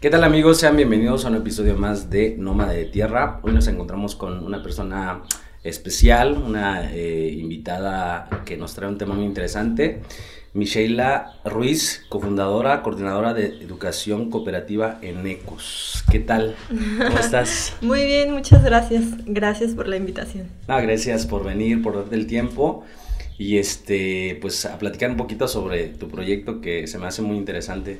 ¿Qué tal amigos? Sean bienvenidos a un episodio más de Nómada de Tierra. Hoy nos encontramos con una persona especial, una eh, invitada que nos trae un tema muy interesante. Micheila Ruiz, cofundadora, coordinadora de educación cooperativa en ECOS. ¿Qué tal? ¿Cómo estás? Muy bien, muchas gracias. Gracias por la invitación. No, gracias por venir, por darte el tiempo y este, pues a platicar un poquito sobre tu proyecto que se me hace muy interesante.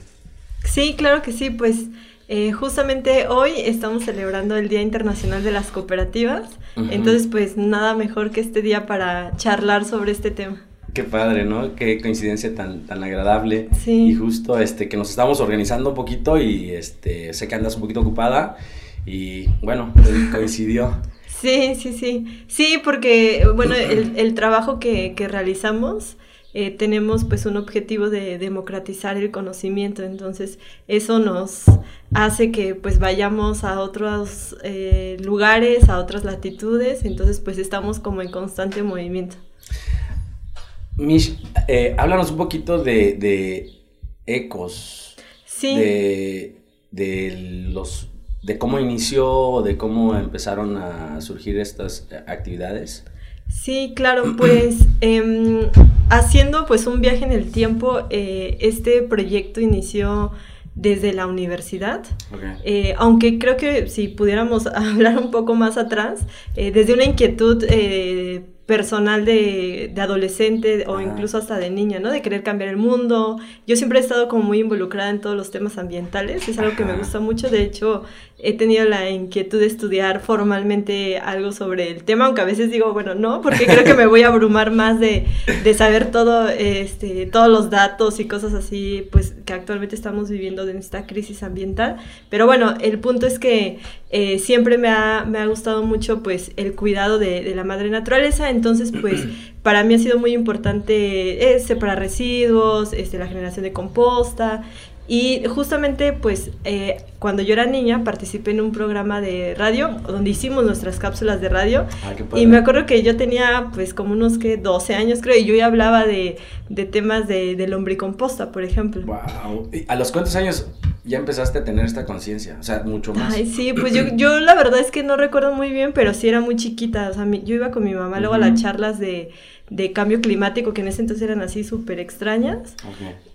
Sí, claro que sí, pues eh, justamente hoy estamos celebrando el Día Internacional de las Cooperativas, entonces pues nada mejor que este día para charlar sobre este tema. Qué padre, ¿no? Qué coincidencia tan, tan agradable. Sí. Y justo este, que nos estamos organizando un poquito y este, sé que andas un poquito ocupada y bueno, coincidió. Sí, sí, sí. Sí, porque bueno, el, el trabajo que, que realizamos eh, tenemos pues un objetivo de democratizar el conocimiento, entonces eso nos hace que pues vayamos a otros eh, lugares, a otras latitudes, entonces pues estamos como en constante movimiento. Mish, eh, háblanos un poquito de, de ecos. Sí. De, de los de cómo inició, de cómo empezaron a surgir estas actividades. Sí, claro, pues em, haciendo pues un viaje en el tiempo, eh, este proyecto inició desde la universidad, eh, aunque creo que si pudiéramos hablar un poco más atrás, eh, desde una inquietud personal de, de adolescente o incluso hasta de niña, ¿no? De querer cambiar el mundo. Yo siempre he estado como muy involucrada en todos los temas ambientales, es algo que me gusta mucho, de hecho he tenido la inquietud de estudiar formalmente algo sobre el tema, aunque a veces digo, bueno, no, porque creo que me voy a abrumar más de, de saber todo, este, todos los datos y cosas así, pues que actualmente estamos viviendo en esta crisis ambiental. Pero bueno, el punto es que eh, siempre me ha, me ha, gustado mucho pues el cuidado de, de la madre naturaleza, entonces pues para mí ha sido muy importante eh, separar residuos, este, la generación de composta y justamente, pues, eh, cuando yo era niña, participé en un programa de radio, donde hicimos nuestras cápsulas de radio. Ah, y me acuerdo que yo tenía, pues, como unos, que 12 años, creo, y yo ya hablaba de, de temas de, de lombricomposta, por ejemplo. Wow. ¿A los cuántos años ya empezaste a tener esta conciencia? O sea, mucho más. Ay, sí, pues yo, yo la verdad es que no recuerdo muy bien, pero sí era muy chiquita. O sea, yo iba con mi mamá luego a las charlas de de cambio climático que en ese entonces eran así súper extrañas.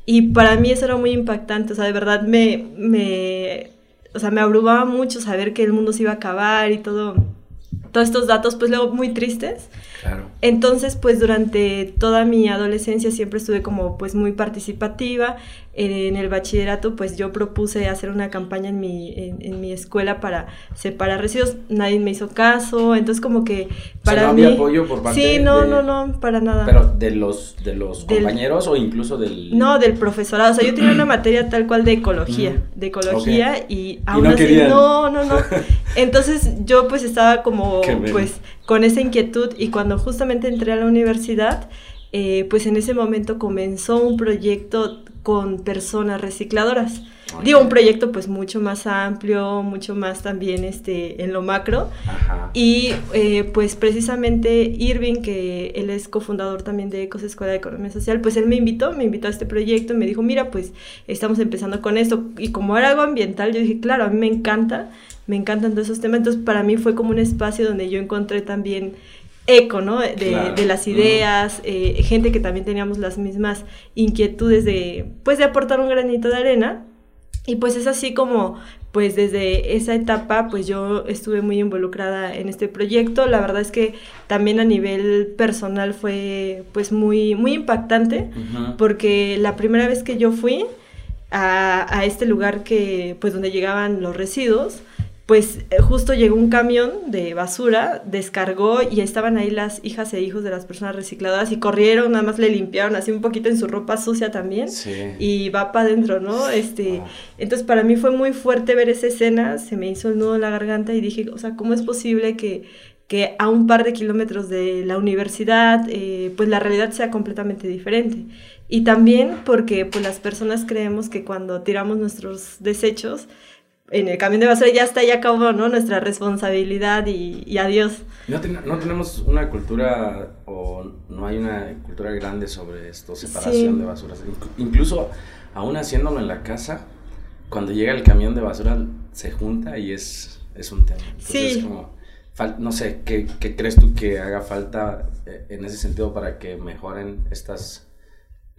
Y para mí eso era muy impactante, o sea, de verdad me, me, o sea, me abrumaba mucho saber que el mundo se iba a acabar y todo, todos estos datos, pues luego muy tristes. Entonces, pues durante toda mi adolescencia siempre estuve como pues muy participativa. En el bachillerato, pues yo propuse hacer una campaña en mi, en, mi escuela para separar residuos. Nadie me hizo caso, entonces como que para no mí... había apoyo por parte Sí, no, no, no, para nada. Pero de los, de los compañeros o incluso del... No, del profesorado. O sea, yo tenía una materia tal cual de ecología, de ecología y aún no así... No, no, no. Entonces yo pues estaba como pues con esa inquietud y cuando justamente entré a la universidad, eh, pues en ese momento comenzó un proyecto con personas recicladoras. Digo, un proyecto pues mucho más amplio, mucho más también este, en lo macro. Y eh, pues precisamente Irving, que él es cofundador también de Ecos Escuela de Economía Social, pues él me invitó, me invitó a este proyecto y me dijo, mira, pues estamos empezando con esto. Y como era algo ambiental, yo dije, claro, a mí me encanta me encantan todos esos temas. Entonces, para mí fue como un espacio donde yo encontré también eco, ¿no? De, las ideas, eh, gente que también teníamos las mismas inquietudes de, pues, de aportar un granito de arena. Y pues es así como, pues desde esa etapa, pues yo estuve muy involucrada en este proyecto. La verdad es que también a nivel personal fue, pues, muy, muy impactante, porque la primera vez que yo fui a, a este lugar que, pues, donde llegaban los residuos, pues eh, justo llegó un camión de basura, descargó y estaban ahí las hijas e hijos de las personas recicladoras y corrieron, nada más le limpiaron así un poquito en su ropa sucia también y va para adentro, ¿no? Este, entonces para mí fue muy fuerte ver esa escena, se me hizo el nudo en la garganta y dije, o sea, ¿cómo es posible que, que a un par de kilómetros de la universidad, eh, pues la realidad sea completamente diferente? Y también porque pues las personas creemos que cuando tiramos nuestros desechos, en el camión de basura ya está, ya acabó, ¿no? Nuestra responsabilidad y, adiós. No, no, tenemos una cultura o no hay una cultura grande sobre esto, separación de basuras. Incluso aún haciéndolo en la casa, cuando llega el camión de basura se junta y es, es un tema. sí. Es como, no sé, ¿qué, ¿qué, crees tú que haga falta eh, en ese sentido para que mejoren estas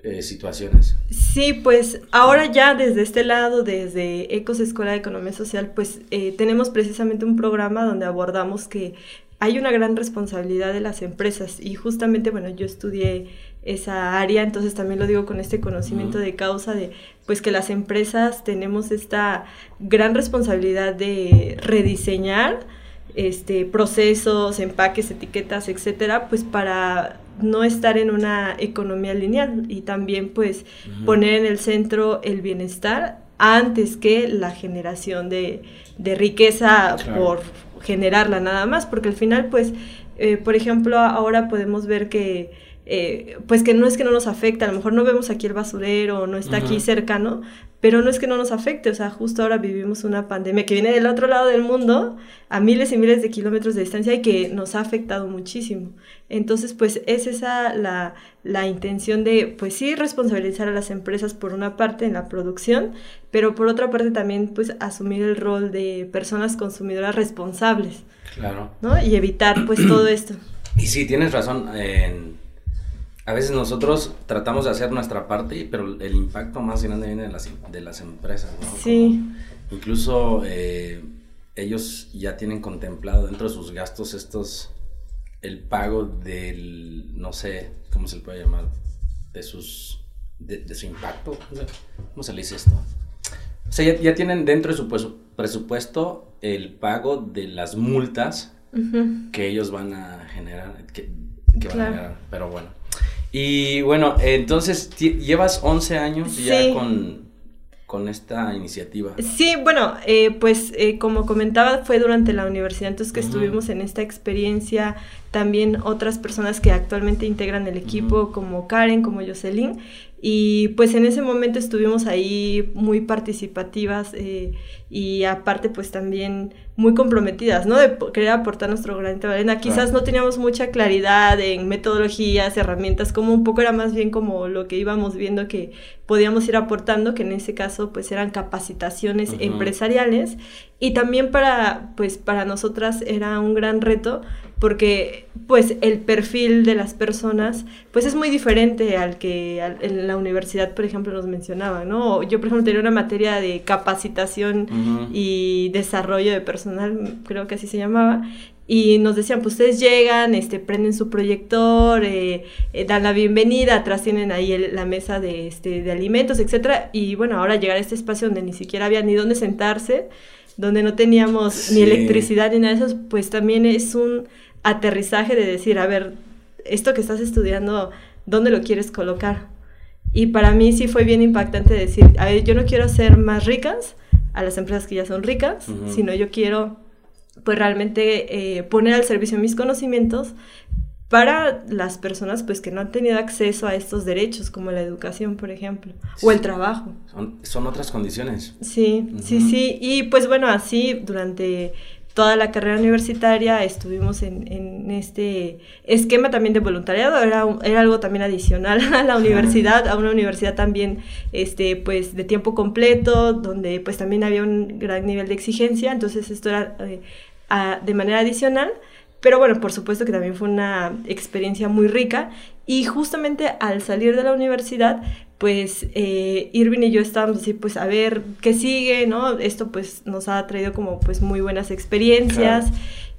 eh, situaciones? Sí, pues ahora ya desde este lado, desde Ecos Escuela de Economía Social, pues eh, tenemos precisamente un programa donde abordamos que hay una gran responsabilidad de las empresas y justamente, bueno, yo estudié esa área, entonces también lo digo con este conocimiento de causa de pues que las empresas tenemos esta gran responsabilidad de rediseñar este procesos, empaques, etiquetas, etcétera, pues para no estar en una economía lineal y también pues poner en el centro el bienestar antes que la generación de, riqueza por generarla nada más, porque al final, pues, eh, por ejemplo, ahora podemos ver que, eh, pues que no es que no nos afecta, a lo mejor no vemos aquí el basurero, no está aquí cercano, pero no es que no nos afecte, o sea, justo ahora vivimos una pandemia que viene del otro lado del mundo, a miles y miles de kilómetros de distancia y que nos ha afectado muchísimo. Entonces, pues es esa la, la intención de, pues sí, responsabilizar a las empresas por una parte en la producción, pero por otra parte también, pues asumir el rol de personas consumidoras responsables. Claro. ¿No? Y evitar, pues, todo esto. Y sí, tienes razón. En a veces nosotros tratamos de hacer nuestra parte, pero el impacto más grande viene de las, de las empresas, ¿no? Sí. incluso eh, ellos ya tienen contemplado dentro de sus gastos estos, el pago del, no sé, ¿cómo se le puede llamar? De sus, de, su impacto, ¿cómo se le dice esto? O sea, ya, tienen dentro de su presupuesto el pago de las multas que ellos van a generar, que, van a generar, pero bueno. Y bueno, entonces llevas 11 años ya con, con esta iniciativa. Sí, bueno, eh, pues eh, como comentaba, fue durante la universidad, entonces que estuvimos en esta experiencia, también otras personas que actualmente integran el equipo, como Karen, como Jocelyn, y pues en ese momento estuvimos ahí muy participativas eh, y aparte pues también muy comprometidas, ¿no? De querer aportar nuestro granito de arena. Quizás no teníamos mucha claridad en metodologías, herramientas, como un poco era más bien como lo que íbamos viendo que podíamos ir aportando, que en ese caso pues eran capacitaciones empresariales y también para pues para nosotras era un gran reto porque pues el perfil de las personas pues es muy diferente al que en la universidad por ejemplo nos mencionaba, ¿no? Yo por ejemplo tenía una materia de capacitación y desarrollo de personal, creo que así se llamaba, y nos decían, pues ustedes llegan, este, prenden su proyector, eh, eh, dan la bienvenida, atrás tienen ahí la mesa de, este, de alimentos, etcétera, y bueno, ahora llegar a este espacio donde ni siquiera había ni dónde sentarse, donde no teníamos ni electricidad ni nada de eso, pues también es un aterrizaje de decir, a ver, esto que estás estudiando, ¿dónde lo quieres colocar? Y para mí sí fue bien impactante decir, a ver, yo no quiero ser más ricas a las empresas que ya son ricas, sino yo quiero pues realmente eh, poner al servicio mis conocimientos para las personas pues que no han tenido acceso a estos derechos como la educación por ejemplo o el trabajo son, otras condiciones. Sí sí sí. Y pues bueno así durante toda la carrera universitaria estuvimos en, en, este esquema también de voluntariado, era, era algo también adicional a la universidad, a una universidad también este, pues, de tiempo completo, donde pues también había un gran nivel de exigencia, entonces esto era eh, de manera adicional. Pero bueno, por supuesto que también fue una experiencia muy rica y justamente al salir de la universidad pues eh, Irving y yo estábamos así, pues a ver qué sigue, ¿no? Esto pues nos ha traído como pues muy buenas experiencias.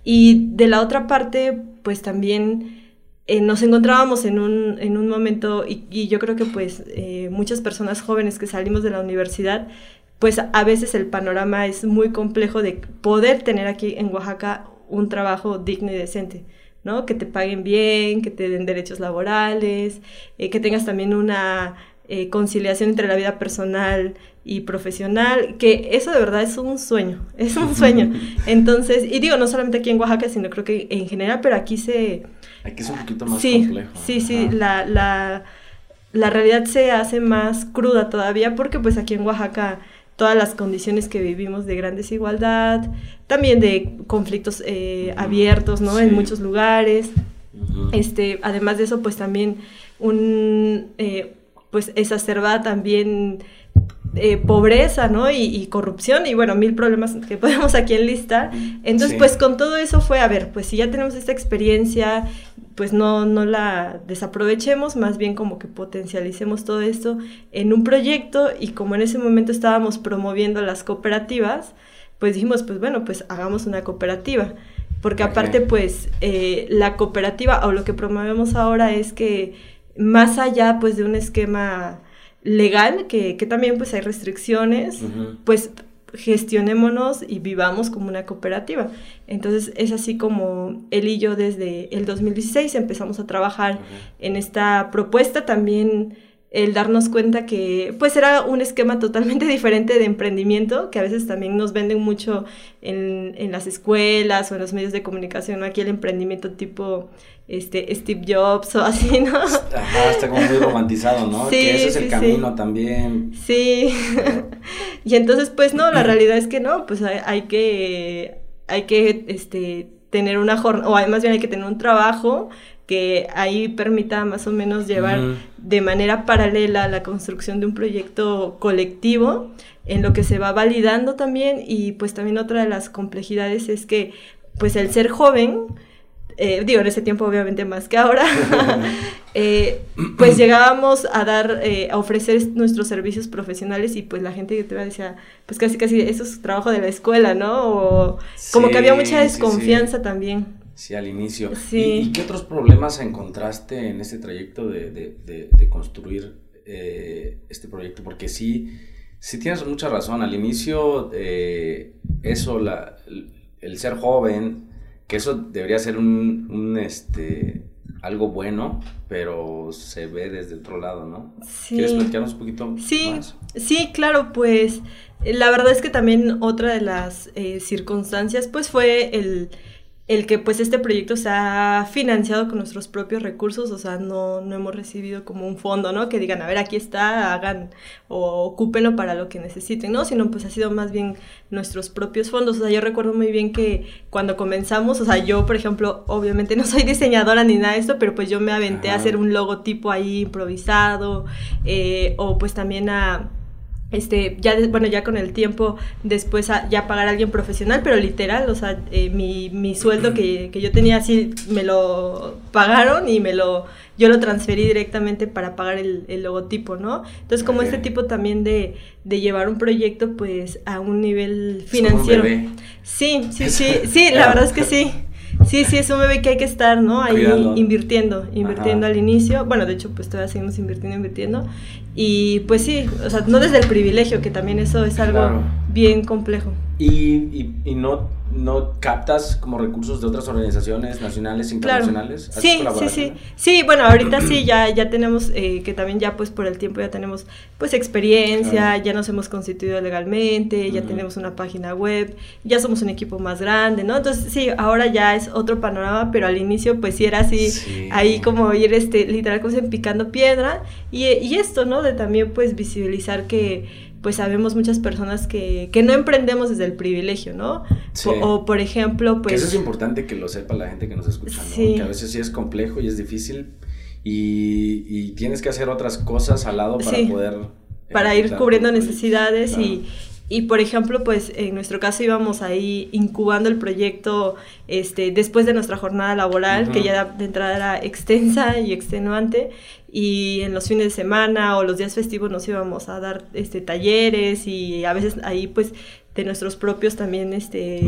Y de la otra parte, pues también eh, nos encontrábamos en un, en un momento, y, yo creo que pues eh, muchas personas jóvenes que salimos de la universidad, pues a veces el panorama es muy complejo de poder tener aquí en Oaxaca un trabajo digno y decente. ¿no? Que te paguen bien, que te den derechos laborales, que tengas también una eh, conciliación entre la vida personal y profesional, que eso de verdad es un sueño, es un sueño. Entonces, y digo, no solamente aquí en Oaxaca, sino creo que en general, pero aquí se... Aquí es un poquito más sí, complejo. Sí, sí, la, la, la realidad se hace más cruda todavía porque pues aquí en Oaxaca todas las condiciones que vivimos de gran desigualdad, también de conflictos eh, abiertos, ¿no? En muchos lugares. Este, además de eso, pues también un... Eh, pues exacerba también eh, pobreza, ¿no? Y, corrupción y bueno, mil problemas que podemos aquí enlistar. Entonces, pues con todo eso fue, a ver, pues si ya tenemos esta experiencia, pues no, no la desaprovechemos, más bien como que potencialicemos todo esto en un proyecto y como en ese momento estábamos promoviendo las cooperativas, pues dijimos, pues bueno, pues hagamos una cooperativa. Porque aparte, pues, eh, la cooperativa o lo que promovemos ahora es que más allá, pues, de un esquema legal, que, también pues hay restricciones, pues gestionémonos y vivamos como una cooperativa. Entonces es así como él y yo desde el 2016 empezamos a trabajar en esta propuesta. También el darnos cuenta que pues era un esquema totalmente diferente de emprendimiento que a veces también nos venden mucho en, en las escuelas o en los medios de comunicación, aquí el emprendimiento tipo este Steve Jobs o así, ¿no? Ajá, está como muy romantizado, ¿no? Sí, que ese es el camino también. Sí. y entonces, pues no, la realidad es que no, pues hay, que, hay que, este, tener una jornada, o más bien hay que tener un trabajo que ahí permita más o menos llevar de manera paralela la construcción de un proyecto colectivo en lo que se va validando también y pues también otra de las complejidades es que pues el ser joven eh, digo, en ese tiempo obviamente más que ahora, eh, pues llegábamos a dar, eh, a ofrecer nuestros servicios profesionales y pues la gente que te decía, pues casi casi eso es trabajo de la escuela, ¿no? O como que había mucha desconfianza también. Sí, al inicio. ¿Y, qué otros problemas encontraste en este trayecto de, de, de, construir este proyecto? Porque sí, sí tienes mucha razón. Al inicio, eso, la, el ser joven, que eso debería ser un, este, algo bueno, pero se ve desde otro lado, ¿no? Sí. ¿Quieres platicarnos un poquito sí, más? Sí, claro, pues la verdad es que también otra de las eh, circunstancias, pues fue el el que pues este proyecto se ha financiado con nuestros propios recursos, o sea, no, no hemos recibido como un fondo, ¿no? Que digan, a ver, aquí está, hagan o ocúpenlo para lo que necesiten, ¿no? Sino pues ha sido más bien nuestros propios fondos. O sea, yo recuerdo muy bien que cuando comenzamos, o sea, yo, por ejemplo, obviamente no soy diseñadora ni nada de esto, pero pues yo me aventé a hacer un logotipo ahí improvisado, eh, o pues también a este, ya, bueno, ya con el tiempo después ya pagar a alguien profesional, pero literal, o sea, eh, mi, mi, sueldo que, que, yo tenía así, me lo pagaron y me lo, yo lo transferí directamente para pagar el, el logotipo, ¿no? Entonces, como este tipo también de, de, llevar un proyecto, pues, a un nivel financiero. Sí, sí, sí, sí, la verdad es que sí. Sí, sí, es un bebé que hay que estar, ¿no? Ahí invirtiendo, invirtiendo al inicio. Bueno, de hecho, pues todavía seguimos invirtiendo, invirtiendo. Y pues sí, o sea, no desde el privilegio, que también eso es algo bien complejo. Y, y, y no no captas como recursos de otras organizaciones nacionales, internacionales? Sí, sí, sí. Sí, bueno, ahorita sí, ya, ya tenemos, eh, que también ya pues por el tiempo ya tenemos pues experiencia, ya nos hemos constituido legalmente, ya tenemos una página web, ya somos un equipo más grande, ¿no? Entonces sí, ahora ya es otro panorama, pero al inicio pues sí era así, ahí como ir este, literal como picando piedra y, y esto, ¿no? De también pues visibilizar que pues sabemos muchas personas que, que no emprendemos desde el privilegio, ¿no? O, por ejemplo, pues... eso es importante que lo sepa la gente que nos escucha, ¿no? Que a veces sí es complejo y es difícil y, y tienes que hacer otras cosas al lado para poder... Para ir cubriendo necesidades y, y por ejemplo, pues en nuestro caso íbamos ahí incubando el proyecto este, después de nuestra jornada laboral, que ya de entrada era extensa y extenuante, y en los fines de semana o los días festivos nos íbamos a dar este, talleres y a veces ahí pues de nuestros propios también este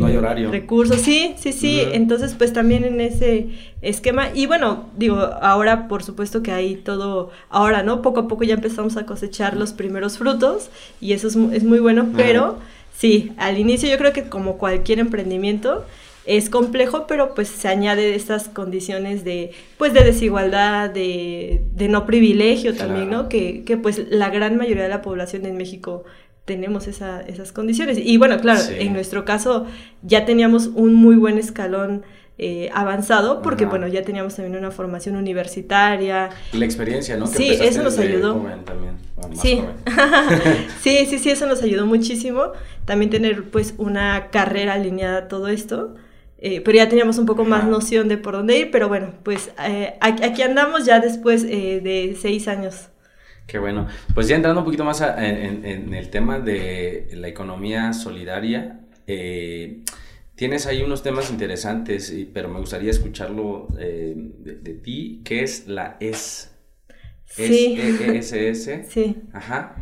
recursos. Sí, sí, sí. Entonces, pues también en ese esquema. Y bueno, digo, ahora por supuesto que hay todo, ahora, ¿no? Poco a poco ya empezamos a cosechar los primeros frutos y eso es, es muy bueno, pero sí, al inicio yo creo que como cualquier emprendimiento, es complejo, pero pues se añade estas condiciones de, pues de desigualdad, de, de no privilegio también, ¿no? Que, que, pues la gran mayoría de la población en México tenemos esa, esas condiciones. Y bueno, claro, en nuestro caso ya teníamos un muy buen escalón eh, avanzado porque bueno ya teníamos también una formación universitaria. La experiencia no sí eso nos ayudó. sí. sí sí sí eso nos ayudó muchísimo. También tener pues una carrera alineada a todo esto eh, pero ya teníamos un poco más noción de por dónde ir, pero bueno, pues eh, aquí andamos ya después eh, de seis años. Qué bueno. Pues ya entrando un poquito más en, el tema de la economía solidaria, eh, tienes ahí unos temas interesantes, pero me gustaría escucharlo de, ti. ¿Qué es la ES? Sí. S-E-S-S. Sí. Ajá.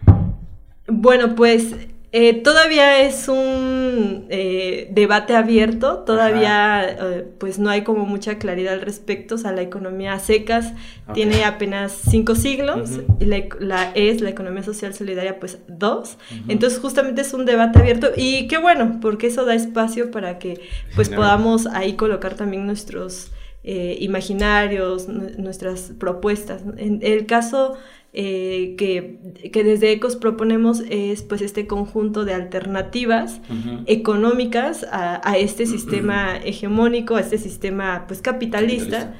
Bueno, pues eh, todavía es un eh, debate abierto, todavía eh, pues no hay como mucha claridad al respecto, o sea, la economía secas tiene apenas cinco siglos, y la, es la economía social solidaria pues dos, entonces justamente es un debate abierto y qué bueno, porque eso da espacio para que pues podamos ahí colocar también nuestros imaginarios, nuestras propuestas. En el caso eh, que, desde ECOS proponemos es pues este conjunto de alternativas económicas a, este sistema hegemónico, a este sistema pues capitalista.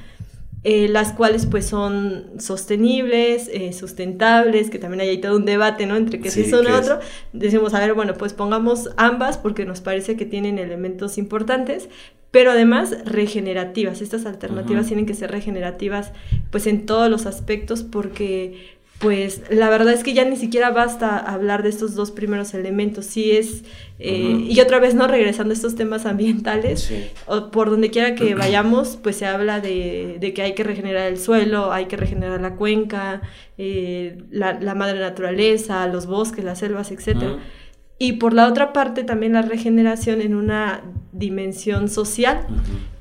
Eh, las cuales pues son sostenibles, eh, sustentables, que también hay ahí todo un debate, ¿no? Entre que si son otro. Decimos, a ver, bueno, pues pongamos ambas porque nos parece que tienen elementos importantes, pero además regenerativas. Estas alternativas tienen que ser regenerativas pues en todos los aspectos porque pues la verdad es que ya ni siquiera basta hablar de estos dos primeros elementos, sí es, eh, y otra vez no regresando a estos temas ambientales, o por donde quiera que vayamos, pues se habla de, que hay que regenerar el suelo, hay que regenerar la cuenca, eh, la, madre naturaleza, los bosques, las selvas, etc. Y por la otra parte también la regeneración en una dimensión social.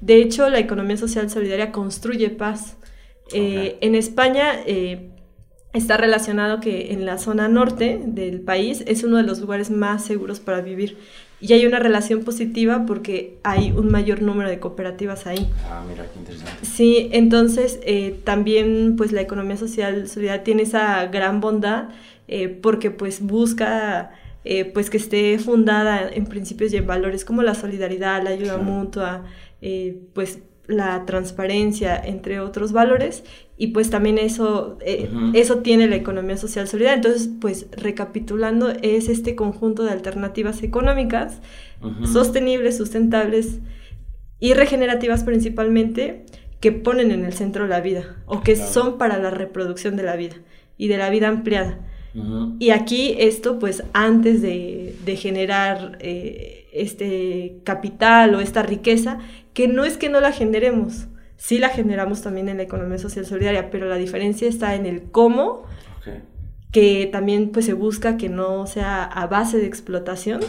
De hecho, la economía social solidaria construye paz. Eh, en España, está relacionado que en la zona norte del país es uno de los lugares más seguros para vivir. Y hay una relación positiva porque hay un mayor número de cooperativas ahí. Ah, mira, qué interesante. Sí, entonces eh, también pues la economía social solidaria tiene esa gran bondad eh, porque pues busca eh, pues que esté fundada en principios y en valores como la solidaridad, la ayuda mutua, pues la transparencia, entre otros valores, y pues también eso, eh, eso tiene la economía social solidaria. Entonces, pues recapitulando, es este conjunto de alternativas económicas sostenibles, sustentables y regenerativas principalmente, que ponen en el centro la vida, o que son para la reproducción de la vida y de la vida ampliada. Y aquí esto, pues antes de, generar eh, este capital o esta riqueza, que no es que no la generemos, sí la generamos también en la economía social solidaria, pero la diferencia está en el cómo, que también pues se busca que no sea a base de explotación.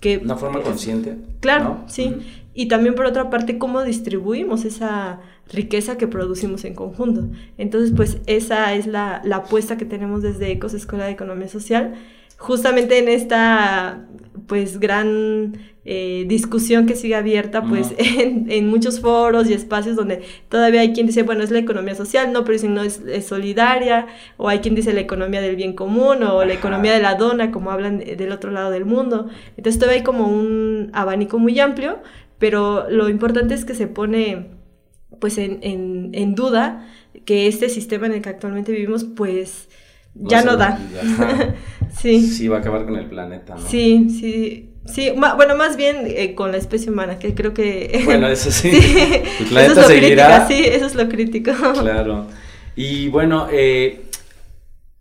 que, Una forma consciente. Claro, sí. Y también por otra parte, cómo distribuimos esa riqueza que producimos en conjunto. Entonces, pues esa es la, la apuesta que tenemos desde ECOS, Escuela de Economía Social, justamente en esta pues gran eh, discusión que sigue abierta pues en, muchos foros y espacios donde todavía hay quien dice, bueno, es la economía social, no, pero si no es, solidaria, o hay quien dice la economía del bien común o la economía de la dona, como hablan del otro lado del mundo. Entonces todavía hay como un abanico muy amplio, pero lo importante es que se pone pues en, en duda que este sistema en el que actualmente vivimos pues ya no da. sí. Sí, va a acabar con el planeta, ¿no? Sí, sí. Sí, bueno, más bien eh, con la especie humana, que creo que... Bueno, eso sí. El planeta eso es seguirá. sí, eso es lo crítico. Claro. Y bueno, eh,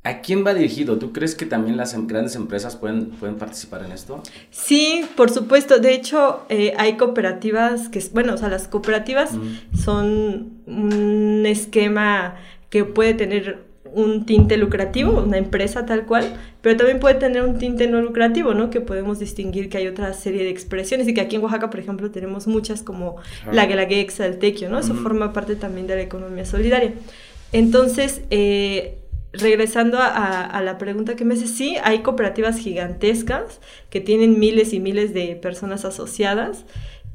¿a quién va dirigido? ¿Tú crees que también las em, grandes empresas pueden, pueden participar en esto? Sí, por supuesto. De hecho, eh, hay cooperativas que, bueno, o sea, las cooperativas son un esquema que puede tener un tinte lucrativo, una empresa tal cual, pero también puede tener un tinte no lucrativo, ¿no? Que podemos distinguir que hay otra serie de expresiones y que aquí en Oaxaca, por ejemplo, tenemos muchas como la Guelaguexa, el Tequio, ¿no? Eso forma parte también de la economía solidaria. Entonces, eh, regresando a, a, la pregunta que me hace, sí, hay cooperativas gigantescas que tienen miles y miles de personas asociadas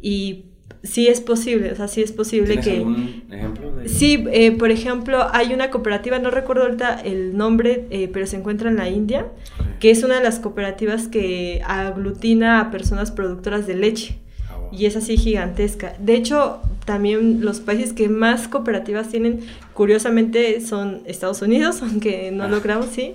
y sí es posible, o sea, sí es posible que... algún ejemplo? Sí, eh, por ejemplo, hay una cooperativa, no recuerdo ahorita el nombre, eh, pero se encuentra en la India, que es una de las cooperativas que aglutina a personas productoras de leche. Ah, y es así gigantesca. De hecho, también los países que más cooperativas tienen, curiosamente, son Estados Unidos, aunque no lo creamos, sí.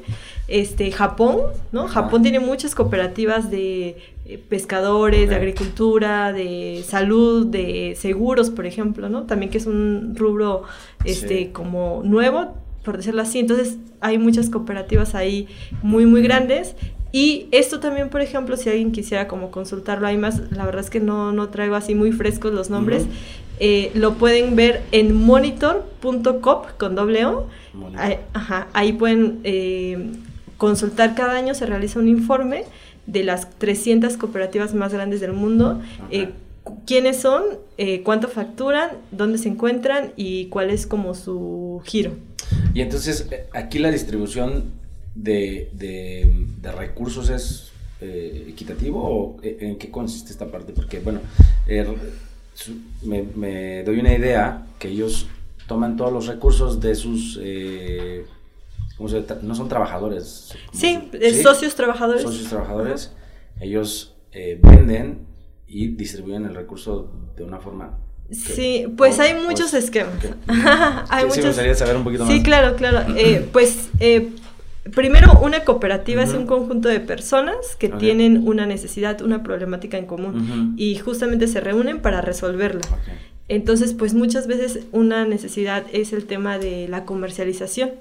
Este, Japón, ¿no? Japón tiene muchas cooperativas de eh, pescadores, de agricultura, de salud, de seguros, por ejemplo, ¿no? También que es un rubro este como nuevo, por decirlo así. Entonces hay muchas cooperativas ahí muy, muy grandes. Y esto también, por ejemplo, si alguien quisiera como consultarlo, hay más, la verdad es que no, no traigo así muy frescos los nombres, eh, lo pueden ver en monitor.cop con doble O. Ahí, ajá, ahí pueden eh, consultar cada año, se realiza un informe de las 300 cooperativas más grandes del mundo. Eh, quiénes son, cuánto facturan, dónde se encuentran y cuál es como su giro. Y entonces aquí la distribución de, de, recursos es eh, equitativo o eh, en qué consiste esta parte? Porque, bueno, er, me, doy una idea que ellos toman todos los recursos de sus... Eh, no son trabajadores. Sí, socios trabajadores. Socios trabajadores. Ellos venden y distribuyen el recurso de una forma Sí, pues hay muchos esquemas. hay muchos... me gustaría saber un poquito más. Sí, claro, claro. pues Primero, una cooperativa es un conjunto de personas que tienen una necesidad, una problemática en común y justamente se reúnen para resolverla. Entonces, pues muchas veces una necesidad es el tema de la comercialización.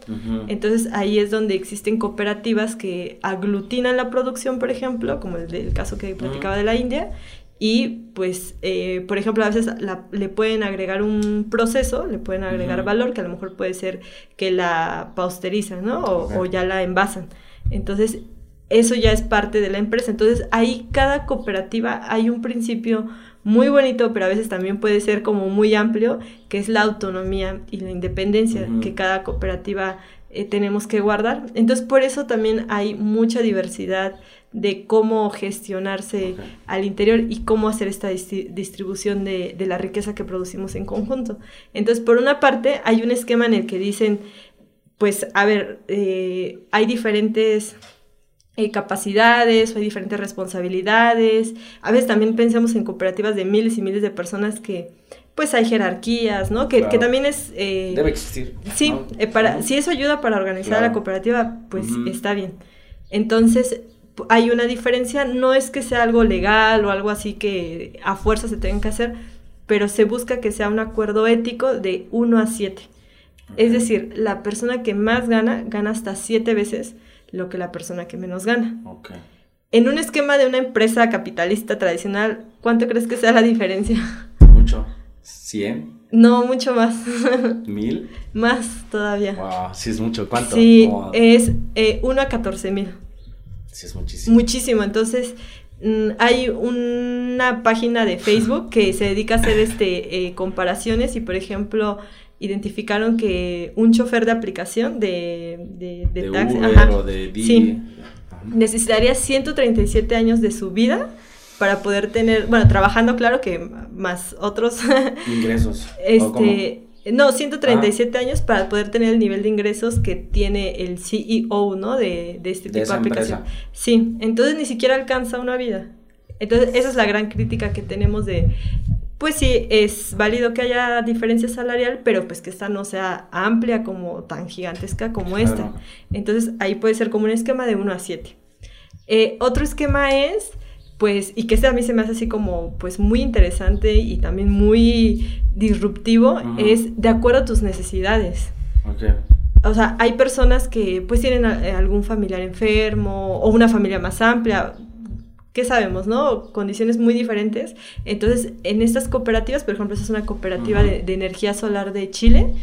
Entonces, ahí es donde existen cooperativas que aglutinan la producción, por ejemplo, como el del caso que platicaba de la India, y pues, eh, por ejemplo, a veces le pueden agregar un proceso, le pueden agregar valor, que a lo mejor puede ser que la pausterizan, ¿no? O, ya la envasan. Entonces, eso ya es parte de la empresa. Entonces, ahí cada cooperativa hay un principio muy bonito, pero a veces también puede ser como muy amplio, que es la autonomía y la independencia que cada cooperativa eh, tenemos que guardar. Entonces, por eso también hay mucha diversidad de cómo gestionarse al interior y cómo hacer esta distribución de, la riqueza que producimos en conjunto. Entonces, por una parte, hay un esquema en el que dicen, pues, a ver, eh, hay diferentes eh, capacidades, hay diferentes responsabilidades. A veces también pensamos en cooperativas de miles y miles de personas que, pues hay jerarquías, ¿no? Que, también es... Eh, Debe existir. Sí, para, si eso ayuda para organizar la cooperativa, pues está bien. Entonces, hay una diferencia, no es que sea algo legal o algo así que a fuerza se tenga que hacer, pero se busca que sea un acuerdo ético de 1 a 7. Es decir, la persona que más gana, gana hasta 7 veces lo que la persona que menos gana. En un esquema de una empresa capitalista tradicional, ¿cuánto crees que sea la diferencia? Mucho. ¿100? No, mucho más. ¿Mil? más todavía. Wow, sí es mucho. ¿Cuánto? Sí, es 1 eh, a 14 mil. Sí, es muchísimo. Muchísimo. Entonces, mm, hay una página de Facebook que se dedica a hacer este, eh, comparaciones y, por ejemplo, identificaron que un chofer de aplicación de, de, taxi o de sí, necesitaría 137 años de su vida para poder tener, bueno, trabajando claro que más otros ingresos. este, no, 137 ah. años para poder tener el nivel de ingresos que tiene el CEO, ¿no? De, este tipo de, aplicación. Sí, entonces ni siquiera alcanza una vida. Entonces, esa es la gran crítica que tenemos de, pues sí, es válido que haya diferencia salarial, pero pues que esta no sea amplia como tan gigantesca como esta. Entonces, ahí puede ser como un esquema de 1 a 7. Eh, otro esquema es pues, y que este a mí se me hace así como, pues, muy interesante y también muy disruptivo, es de acuerdo a tus necesidades. O sea, hay personas que, pues, tienen eh, algún familiar enfermo o una familia más amplia, ¿qué sabemos, no? Condiciones muy diferentes. Entonces, en estas cooperativas, por ejemplo, esa es una cooperativa de, de energía solar de Chile,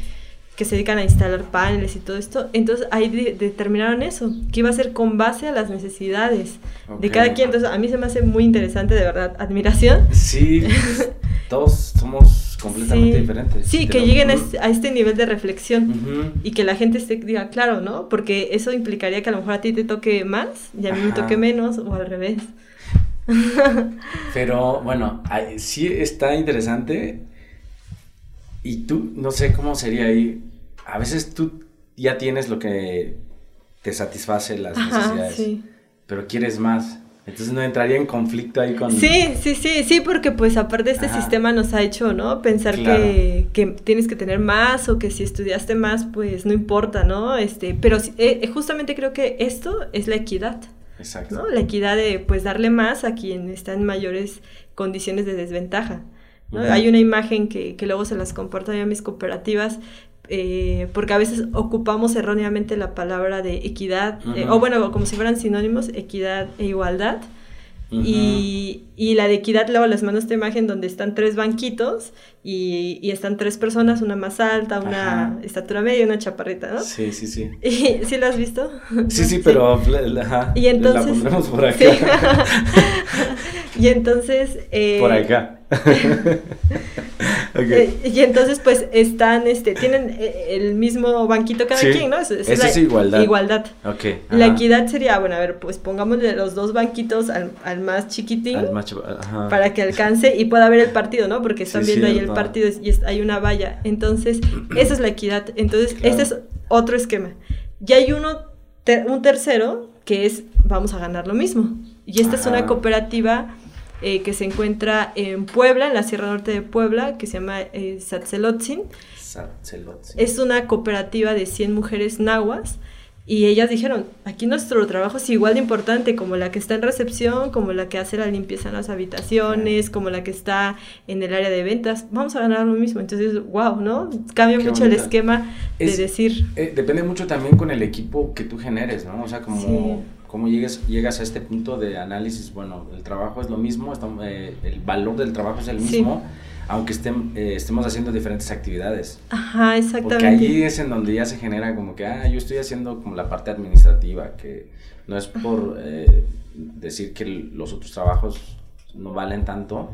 que se dedican a instalar paneles y todo esto. Entonces ahí determinaron eso, que iba a ser con base a las necesidades de cada quien. Entonces a mí se me hace muy interesante, de verdad, admiración. Sí, todos somos completamente diferentes. Sí, que lleguen a este nivel de reflexión y que la gente se diga, claro, ¿no? Porque eso implicaría que a lo mejor a ti te toque más y a mí me toque menos o al revés. Pero bueno, sí está interesante y tú, no sé cómo sería ahí. A veces tú ya tienes lo que te satisface las necesidades, pero quieres más. Entonces no entraría en conflicto ahí con... Sí, sí, sí, sí, porque pues aparte este sistema nos ha hecho, ¿no? Pensar que, que, tienes que tener más o que si estudiaste más, pues no importa, ¿no? Este, pero eh, justamente creo que esto es la equidad. Exacto. ¿no? La equidad de pues darle más a quien está en mayores condiciones de desventaja. Hay una imagen que, luego se las comparto a mis cooperativas eh, porque a veces ocupamos erróneamente la palabra de equidad, eh, o bueno, como si fueran sinónimos, equidad e igualdad. Y, y, la de equidad, luego les mando esta imagen donde están tres banquitos y, y están tres personas, una más alta, una estatura media y una chaparrita, ¿no? Sí, sí, sí. Y, ¿Sí lo has visto? Sí, sí, pero ajá, y entonces, la pondremos por acá. y entonces... Eh, por acá. Eh, y entonces, pues, están, este, tienen eh, el mismo banquito cada quien, ¿no? Es, es, igualdad. Igualdad. La equidad sería, bueno, a ver, pues pongámosle los dos banquitos al, al más chiquitín. Al más Para que alcance y pueda ver el partido, ¿no? Porque están viendo ahí el partido y hay una valla. Entonces, esa es la equidad. Entonces, este es otro esquema. Y hay uno, un tercero, que es, vamos a ganar lo mismo. Y esta es una cooperativa eh, que se encuentra en Puebla, en la Sierra Norte de Puebla, que se llama eh, Satzelotzin. Es una cooperativa de 100 mujeres nahuas. Y ellas dijeron, aquí nuestro trabajo es igual de importante como la que está en recepción, como la que hace la limpieza en las habitaciones, como la que está en el área de ventas. Vamos a ganar lo mismo. Entonces, wow, ¿no? Cambia mucho el esquema de decir... Eh, depende mucho también con el equipo que tú generes, ¿no? O sea, como cómo llegas, llegas a este punto de análisis, bueno, el trabajo es lo mismo, eh, el valor del trabajo es el mismo, aunque eh, estemos haciendo diferentes actividades. Ajá, exactamente. Porque allí es en donde ya se genera como que, ah, yo estoy haciendo como la parte administrativa, que no es por eh, decir que los otros trabajos no valen tanto,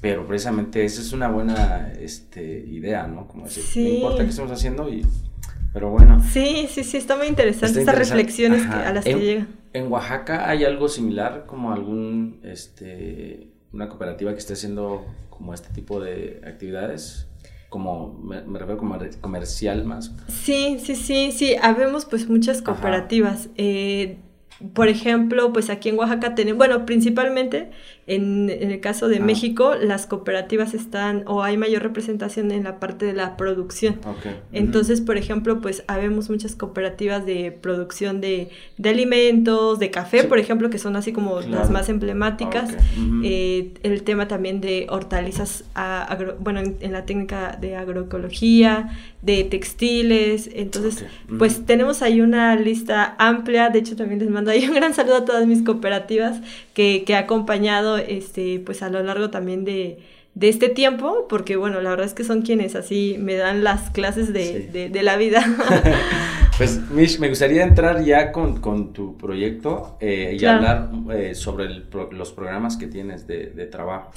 pero precisamente esa es una buena este, idea, ¿no? Como decir, no importa qué estemos haciendo y pero bueno. Sí, sí, sí, está muy interesante estas reflexiones a las que llegan. ¿En Oaxaca hay algo similar como algún, este, una cooperativa que esté haciendo como este tipo de actividades? como me, refiero como comercial más. Sí, sí, sí, sí, habemos pues muchas cooperativas. Eh, por ejemplo, pues aquí en Oaxaca tenemos, bueno, principalmente en, el caso de México, las cooperativas están o hay mayor representación en la parte de la producción. Entonces, por ejemplo, pues habemos muchas cooperativas de producción de, alimentos, de café, por ejemplo, que son así como las más emblemáticas. Eh, el tema también de hortalizas, bueno, en, la técnica de agroecología, de textiles. Entonces, pues tenemos ahí una lista amplia. De hecho, también les mando ahí un gran saludo a todas mis cooperativas que, que he acompañado este, pues a lo largo también de, este tiempo, porque bueno, la verdad es que son quienes así me dan las clases de, la vida. pues Mish, me gustaría entrar ya con, tu proyecto eh, y hablar eh, sobre los programas que tienes de, trabajo.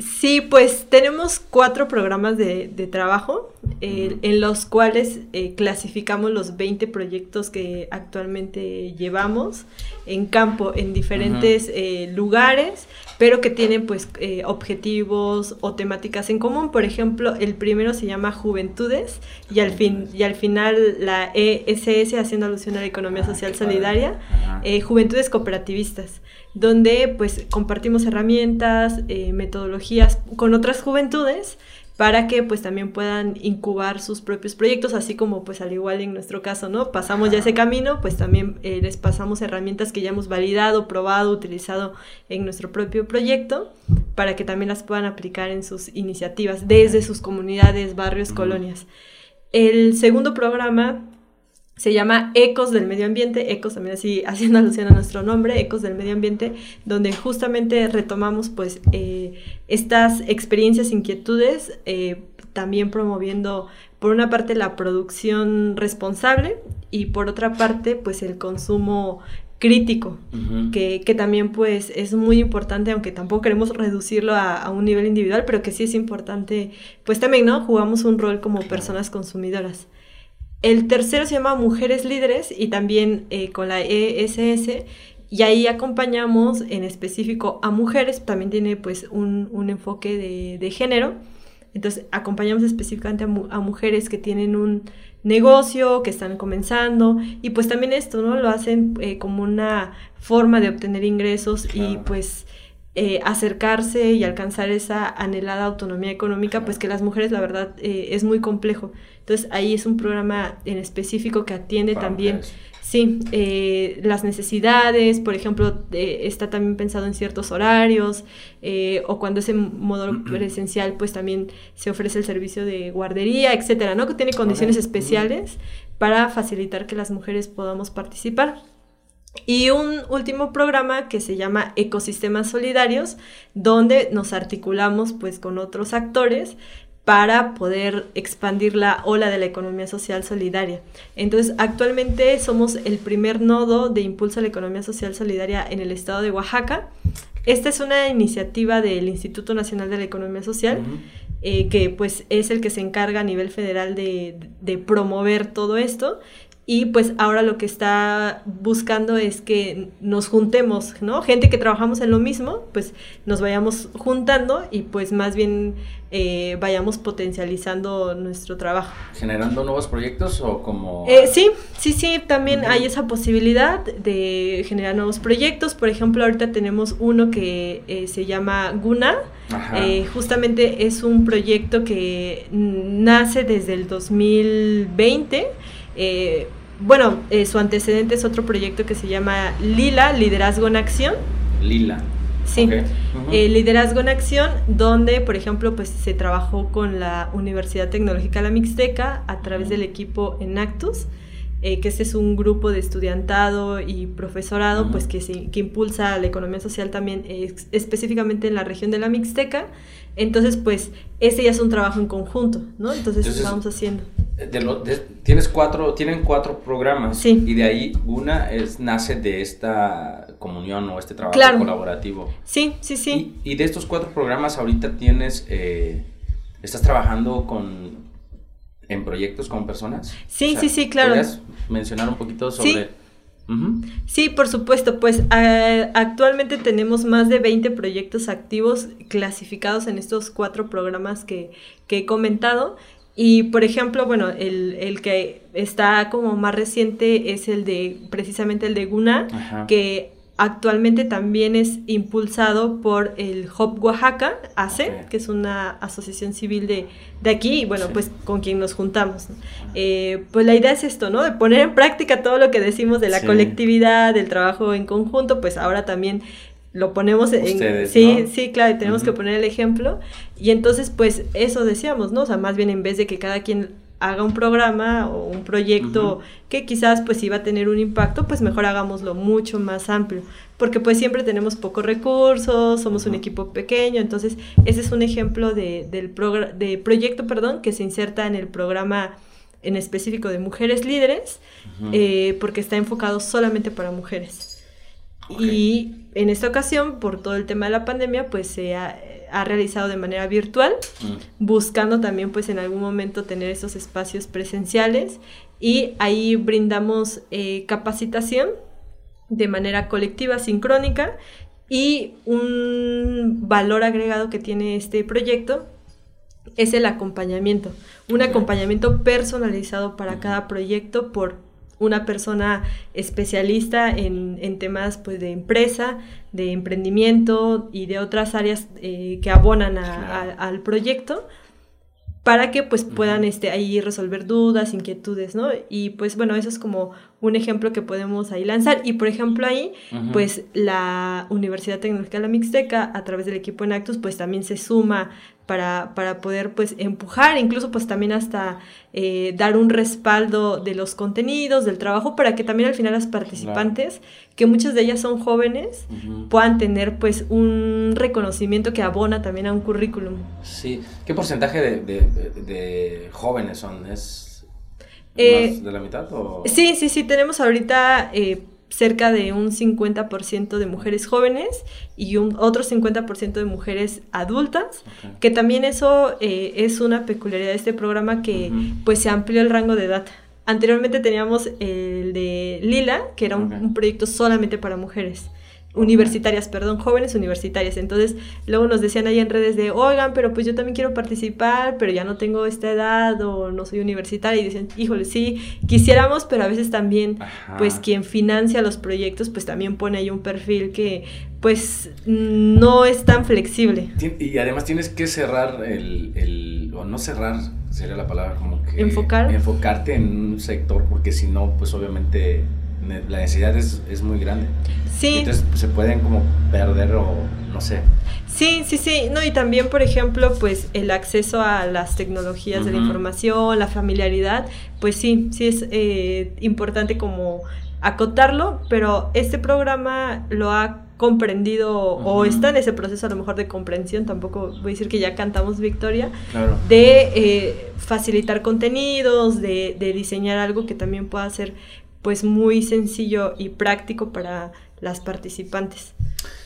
Sí, pues tenemos cuatro programas de, trabajo eh, en los cuales clasificamos los 20 proyectos que actualmente llevamos en campo en diferentes lugares pero que tienen pues eh, objetivos o temáticas en común. Por ejemplo, el primero se llama Juventudes y al, fin, y al final la ESS, haciendo alusión a la economía social solidaria, eh, Juventudes Cooperativistas, donde pues compartimos herramientas, eh, metodologías con otras juventudes para que pues también puedan incubar sus propios proyectos, así como pues al igual en nuestro caso, ¿no? Pasamos ya ese camino, pues también eh, les pasamos herramientas que ya hemos validado, probado, utilizado en nuestro propio proyecto, para que también las puedan aplicar en sus iniciativas desde sus comunidades, barrios, colonias. El segundo programa se llama Ecos del Medio Ambiente, Ecos también así haciendo alusión a nuestro nombre, Ecos del Medio Ambiente, donde justamente retomamos pues eh, estas experiencias, inquietudes, eh, también promoviendo por una parte la producción responsable y por otra parte pues el consumo crítico, que, también pues es muy importante, aunque tampoco queremos reducirlo a, un nivel individual, pero que sí es importante, pues también, ¿no? Jugamos un rol como personas consumidoras. El tercero se llama Mujeres Líderes y también eh, con la ESS y ahí acompañamos en específico a mujeres, también tiene pues un, enfoque de, género. Entonces acompañamos específicamente a, mujeres que tienen un negocio, que están comenzando y pues también esto, ¿no? Lo hacen eh, como una forma de obtener ingresos y pues eh, acercarse y alcanzar esa anhelada autonomía económica, pues que las mujeres la verdad es muy complejo. Entonces ahí es un programa en específico que atiende también, Sí, eh, las necesidades, por ejemplo, eh, está también pensado en ciertos horarios, eh, o cuando es en modo presencial, pues también se ofrece el servicio de guardería, etcétera, ¿no? Que tiene condiciones especiales para facilitar que las mujeres podamos participar. Y un último programa que se llama Ecosistemas Solidarios, donde nos articulamos pues con otros actores para poder expandir la ola de la economía social solidaria. Entonces, actualmente somos el primer nodo de impulso a la economía social solidaria en el estado de Oaxaca. Esta es una iniciativa del Instituto Nacional de la Economía Social, eh, que pues es el que se encarga a nivel federal de, de promover todo esto y pues ahora lo que está buscando es que nos juntemos, ¿no? Gente que trabajamos en lo mismo, pues nos vayamos juntando y pues más bien eh, vayamos potencializando nuestro trabajo. ¿Generando nuevos proyectos o como...? Eh, sí, sí, sí, también hay esa posibilidad de generar nuevos proyectos. Por ejemplo, ahorita tenemos uno que eh, se llama Guna. justamente es un proyecto que nace desde el 2020 bueno, eh, su antecedente es otro proyecto que se llama Lila, Liderazgo en Acción. Lila. Sí, eh, Liderazgo en Acción, donde, por ejemplo, pues se trabajó con la Universidad Tecnológica La Mixteca a través del equipo Enactus, eh, que este es un grupo de estudiantado y profesorado, pues que, que impulsa la economía social también específicamente en la región de La Mixteca. Entonces, pues, ese ya es un trabajo en conjunto, ¿no? Entonces, Entonces estamos haciendo tienes cuatro, tienen cuatro programas y de ahí una es, nace de esta comunión o este trabajo colaborativo. Sí, sí, sí. Y, de estos cuatro programas ahorita tienes, eh, estás trabajando con, en proyectos con personas. Sí, sí, sí, claro. ¿Podrías mencionar un poquito sobre... Sí. por supuesto, pues actualmente tenemos más de 20 proyectos activos clasificados en estos cuatro programas que, que he comentado y por ejemplo, bueno, el, que está como más reciente es el de, precisamente el de Guna, que actualmente también es impulsado por el HOP Oaxaca, ACE, que es una asociación civil de, aquí, y bueno, pues con quien nos juntamos. Eh, pues la idea es esto, ¿no? De poner en práctica todo lo que decimos de la colectividad, del trabajo en conjunto, pues ahora también lo ponemos en... sí, sí, claro, tenemos que poner el ejemplo. Y entonces, pues eso decíamos, ¿no? O sea, más bien en vez de que cada quien haga un programa o un proyecto que quizás pues iba a tener un impacto, pues mejor hagámoslo mucho más amplio, porque pues siempre tenemos pocos recursos, somos un equipo pequeño, entonces ese es un ejemplo de, del de proyecto, perdón, que se inserta en el programa en específico de mujeres líderes, eh, porque está enfocado solamente para mujeres. Y en esta ocasión, por todo el tema de la pandemia, pues se ha, realizado de manera virtual, mm. buscando también pues en algún momento tener esos espacios presenciales. Y ahí brindamos eh, capacitación de manera colectiva, sincrónica y un valor agregado que tiene este proyecto es el acompañamiento, un acompañamiento personalizado para cada proyecto por una persona especialista en, temas pues, de empresa, de emprendimiento y de otras áreas eh, que abonan al proyecto para que pues puedan este, ahí resolver dudas, inquietudes, ¿no? Y pues bueno, eso es como un ejemplo que podemos ahí lanzar. Y por ejemplo ahí, pues la Universidad Tecnológica de la Mixteca, a través del equipo en Actus, pues también se suma para, para poder pues empujar, incluso pues también hasta eh, dar un respaldo de los contenidos, del trabajo, para que también al final las participantes, que muchas de ellas son jóvenes, puedan tener pues un reconocimiento que abona también a un currículum. Sí, ¿qué porcentaje de, jóvenes son? ¿Es eh, más de la mitad? O? Sí, sí, sí, tenemos ahorita... Eh, cerca de un 50% de mujeres jóvenes y un otro 50% de mujeres adultas, que también eso eh, es una peculiaridad de este programa que pues se amplió el rango de edad. Anteriormente teníamos el de Lila, que era un proyecto solamente para mujeres universitarias, perdón, jóvenes universitarias. Entonces, luego nos decían ahí en redes de, oigan, pero pues yo también quiero participar, pero ya no tengo esta edad o no soy universitaria. Y dicen, híjole, sí, quisiéramos, pero a veces también, pues quien financia los proyectos, pues también pone ahí un perfil que, pues, no es tan flexible. Y además tienes que cerrar el, el o no cerrar, sería la palabra como que... Enfocar. Enfocarte en un sector, porque si no, pues obviamente la necesidad es, es muy grande. Sí. entonces pues, se pueden como perder o no sé. Sí, sí, sí. No, y también, por ejemplo, pues el acceso a las tecnologías de la información, la familiaridad, pues sí, sí es eh, importante como acotarlo, pero este programa lo ha comprendido o está en ese proceso a lo mejor de comprensión, tampoco voy a decir que ya cantamos victoria, de eh, facilitar contenidos, de, de, diseñar algo que también pueda ser pues muy sencillo y práctico para las participantes.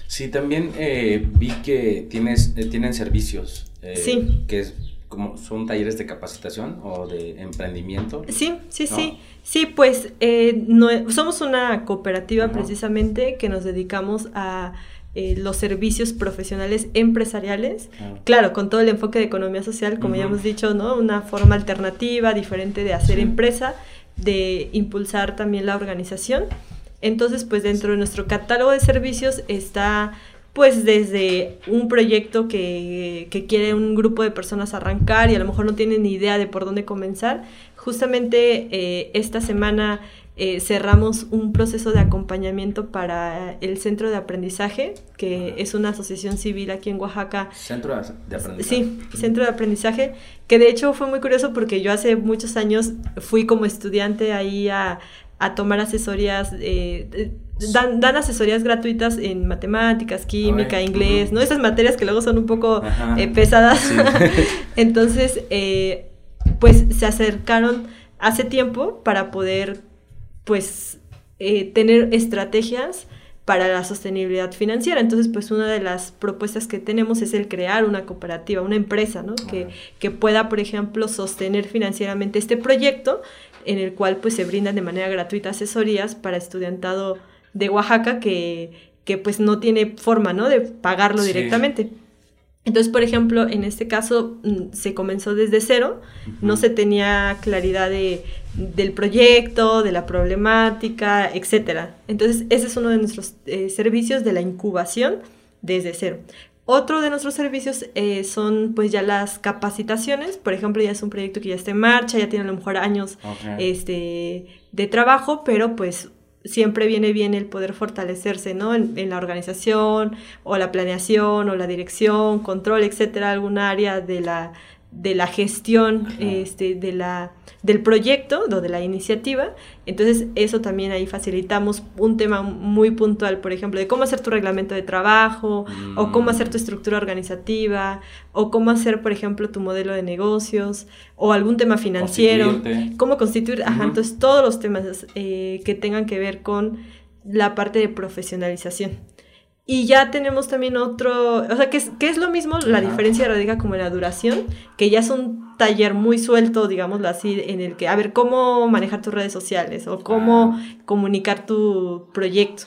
Sí, también eh, vi que tienes, eh, tienen servicios. sí. Que es, como son talleres de capacitación o de emprendimiento. Sí, sí, sí. Sí, pues no, somos una cooperativa precisamente que nos dedicamos a los servicios profesionales empresariales, claro, con todo el enfoque de economía social, como ya hemos dicho, ¿no? Una forma alternativa, diferente de hacer empresa, de impulsar también la organización. Entonces, pues dentro de nuestro catálogo de servicios está pues desde un proyecto que, quiere un grupo de personas arrancar y a lo mejor no tienen ni idea de por dónde comenzar. Justamente eh, esta semana eh, cerramos un proceso de acompañamiento para el Centro de Aprendizaje, que es una asociación civil aquí en Oaxaca. Centro de Aprendizaje. Sí, Centro de Aprendizaje, que de hecho fue muy curioso porque yo hace muchos años fui como estudiante ahí a, a tomar asesorías, eh, dan, dan, asesorías gratuitas en matemáticas, química, inglés, ¿no? Esas materias que luego son un poco eh, pesadas. Entonces, eh, pues se acercaron hace tiempo para poder, pues, tener estrategias para la sostenibilidad financiera. Entonces, pues una de las propuestas que tenemos es el crear una cooperativa, una empresa, ¿no? Que, que, pueda, por ejemplo, sostener financieramente este proyecto en el cual pues se brindan de manera gratuita asesorías para estudiantado de Oaxaca que, que pues no tiene forma, ¿no? De pagarlo directamente. Entonces, por ejemplo, en este caso mm, se comenzó desde cero, no se tenía claridad de, del proyecto, de la problemática, etc. Entonces, ese es uno de nuestros eh, servicios de la incubación desde cero. Otro de nuestros servicios eh, son pues ya las capacitaciones, por ejemplo ya es un proyecto que ya está en marcha, ya tiene a lo mejor años este, de trabajo, pero pues siempre viene bien el poder fortalecerse, ¿no? En, en, la organización o la planeación o la dirección, control, etcétera, algún área de la, de la gestión este, de la, del proyecto o de la iniciativa. Entonces, eso también ahí facilitamos un tema muy puntual, por ejemplo, de cómo hacer tu reglamento de trabajo, o cómo hacer tu estructura organizativa, o cómo hacer, por ejemplo, tu modelo de negocios, o algún tema financiero, cómo constituir, ajá, entonces todos los temas eh, que tengan que ver con la parte de profesionalización. Y ya tenemos también otro, o sea, que es, que es lo mismo, la diferencia radica como en la duración, que ya es un taller muy suelto, digámoslo así, en el que, a ver, cómo manejar tus redes sociales o cómo comunicar tu proyecto.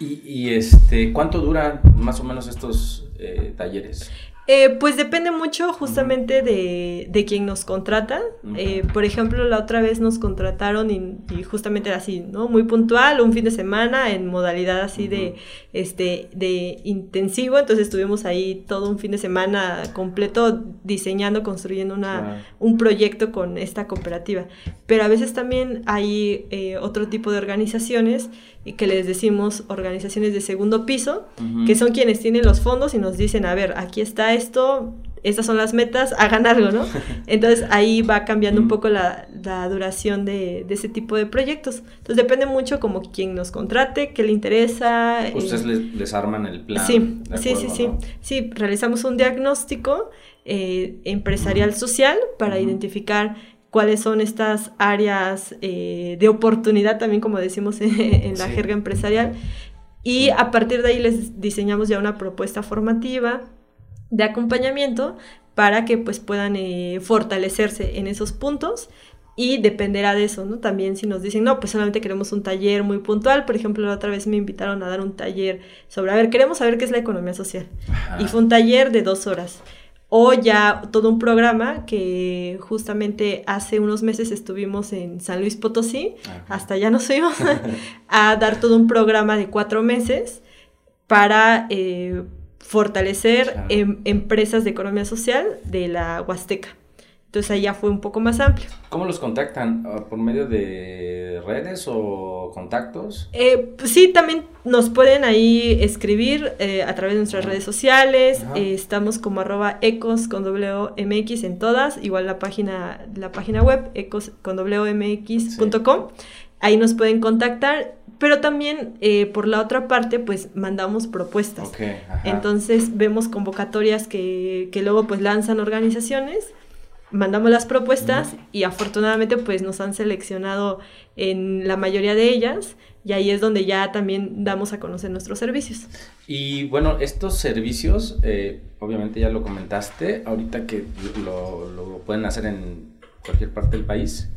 ¿Y, y este, cuánto duran más o menos estos eh, talleres? Eh, pues depende mucho justamente de, de quien nos contrata. Eh, por ejemplo, la otra vez nos contrataron y, justamente así, ¿no? Muy puntual, un fin de semana en modalidad así de, este, de intensivo. Entonces estuvimos ahí todo un fin de semana completo diseñando, construyendo una, un proyecto con esta cooperativa. Pero a veces también hay eh, otro tipo de organizaciones que les decimos organizaciones de segundo piso, que son quienes tienen los fondos y nos dicen, a ver, aquí está esto, estas son las metas, hagan algo, ¿no? Entonces ahí va cambiando un poco la, duración de, ese tipo de proyectos. Entonces depende mucho como quién nos contrate, qué le interesa. Ustedes les, arman el plan. Sí, sí, sí, sí. Sí, realizamos un diagnóstico eh, empresarial social para identificar cuáles son estas áreas eh, de oportunidad también, como decimos en, la jerga empresarial. Y a partir de ahí les diseñamos ya una propuesta formativa de acompañamiento para que pues puedan eh, fortalecerse en esos puntos y dependerá de eso, ¿no? También si nos dicen, no, pues solamente queremos un taller muy puntual, por ejemplo, la otra vez me invitaron a dar un taller sobre, a ver, queremos saber qué es la economía social. Y fue un taller de dos horas. O ya todo un programa que justamente hace unos meses estuvimos en San Luis Potosí, hasta ya nos fuimos, a dar todo un programa de cuatro meses para eh, fortalecer em, empresas de economía social de la Huasteca. Entonces ahí ya fue un poco más amplio. ¿Cómo los contactan? ¿Por medio de redes o contactos? Eh, pues sí, también nos pueden ahí escribir eh, a través de nuestras redes sociales. Eh, estamos como arroba ecos con WMX en todas. Igual la página, la página web ecos con WMX.com. Ahí nos pueden contactar pero también por la otra parte pues mandamos propuestas entonces vemos convocatorias que, que, luego pues lanzan organizaciones mandamos las propuestas y afortunadamente pues nos han seleccionado en la mayoría de ellas y ahí es donde ya también damos a conocer nuestros servicios. Y bueno, estos servicios, eh, obviamente ya lo comentaste, ahorita que lo, lo, pueden hacer en cualquier parte del país.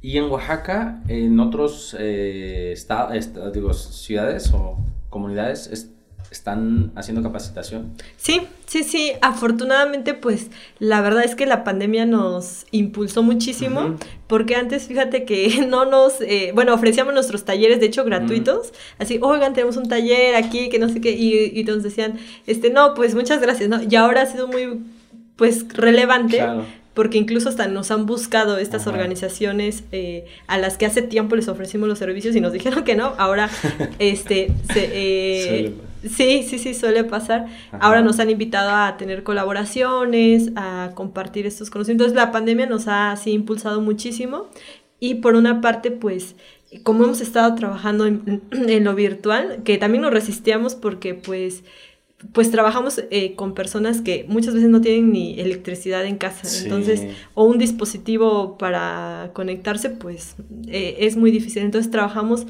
Y en Oaxaca, en otros eh, digo, ciudades o comunidades, están haciendo capacitación. Sí, sí, sí. Afortunadamente, pues la verdad es que la pandemia nos impulsó muchísimo, porque antes, fíjate que no nos, eh, bueno, ofrecíamos nuestros talleres, de hecho, gratuitos. Así, oigan, tenemos un taller aquí, que no sé qué, y, y nos decían, este, no, pues muchas gracias, ¿no? Y ahora ha sido muy, pues, relevante. porque incluso hasta nos han buscado estas organizaciones eh, a las que hace tiempo les ofrecimos los servicios y nos dijeron que no, ahora este se, eh, Sí, sí, sí, suele pasar. Ahora nos han invitado a tener colaboraciones, a compartir estos conocimientos. La pandemia nos ha así impulsado muchísimo y por una parte, pues, como hemos estado trabajando en, lo virtual, que también nos resistíamos porque, pues, pues trabajamos eh, con personas que muchas veces no tienen ni electricidad en casa, entonces, o un dispositivo para conectarse, pues eh, es muy difícil. Entonces trabajamos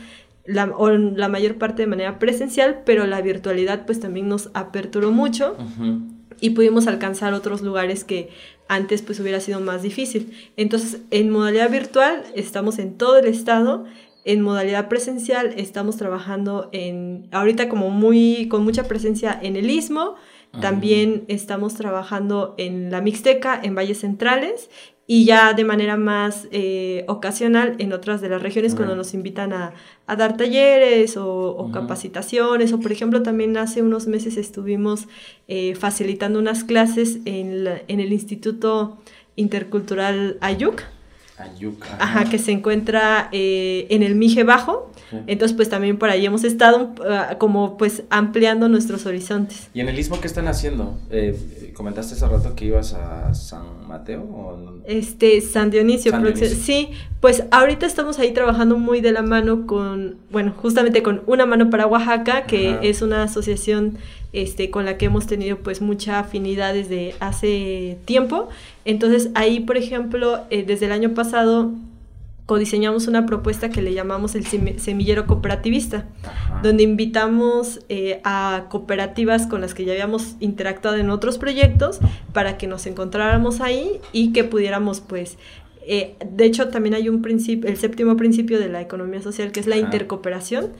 la, o la mayor parte de manera presencial, pero la virtualidad pues también nos aperturó mucho y pudimos alcanzar otros lugares que antes pues hubiera sido más difícil. Entonces, en modalidad virtual estamos en todo el estado, en modalidad presencial estamos trabajando en, ahorita como muy, con mucha presencia en el Istmo, también estamos trabajando en la Mixteca, en Valles Centrales y ya de manera más eh, ocasional en otras de las regiones cuando nos invitan a, dar talleres o, capacitaciones o por ejemplo también hace unos meses estuvimos eh, facilitando unas clases en, en el Instituto Intercultural Ayuc. Ayuc. Ajá. que se encuentra eh, en el Mije Bajo entonces, pues también por ahí hemos estado ah, como pues ampliando nuestros horizontes. ¿Y en el Istmo qué están haciendo? Comentaste hace rato que ibas a San Mateo o Este, San Dionisio. Sí, pues ahorita estamos ahí trabajando muy de la mano con, bueno, justamente con Una Mano para Oaxaca, que es una asociación este, con la que hemos tenido pues mucha afinidad desde hace tiempo. Entonces ahí, por ejemplo, eh, desde el año pasado codiseñamos una propuesta que le llamamos el semillero cooperativista, donde invitamos eh, a cooperativas con las que ya habíamos interactuado en otros proyectos para que nos encontráramos ahí y que pudiéramos pues eh, de hecho, también hay un principio, el séptimo principio de la economía social, que es la intercooperación,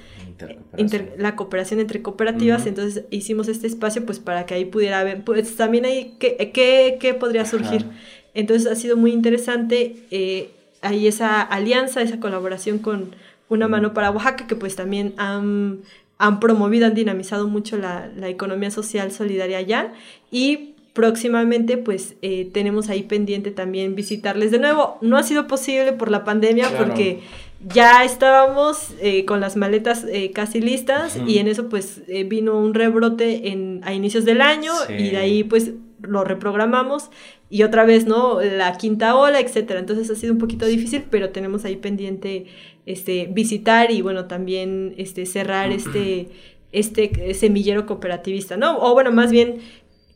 la cooperación entre cooperativas. Entonces hicimos este espacio pues para que ahí pudiera haber, pues también hay, ¿qué, qué, podría surgir? Entonces ha sido muy interesante. Eh, hay esa alianza, esa colaboración con Una Mano para Oaxaca, que pues también han, han promovido, han dinamizado mucho la, la, economía social solidaria allá. Y próximamente pues eh, tenemos ahí pendiente también visitarles de nuevo. No ha sido posible por la pandemia porque ya estábamos eh, con las maletas eh, casi listas y en eso pues vino un rebrote en, a inicios del año y de ahí pues lo reprogramamos y otra vez, ¿no? La quinta ola, etcétera. Entonces ha sido un poquito difícil, pero tenemos ahí pendiente este, visitar y bueno, también este, cerrar este, este semillero cooperativista, ¿no? O bueno, más bien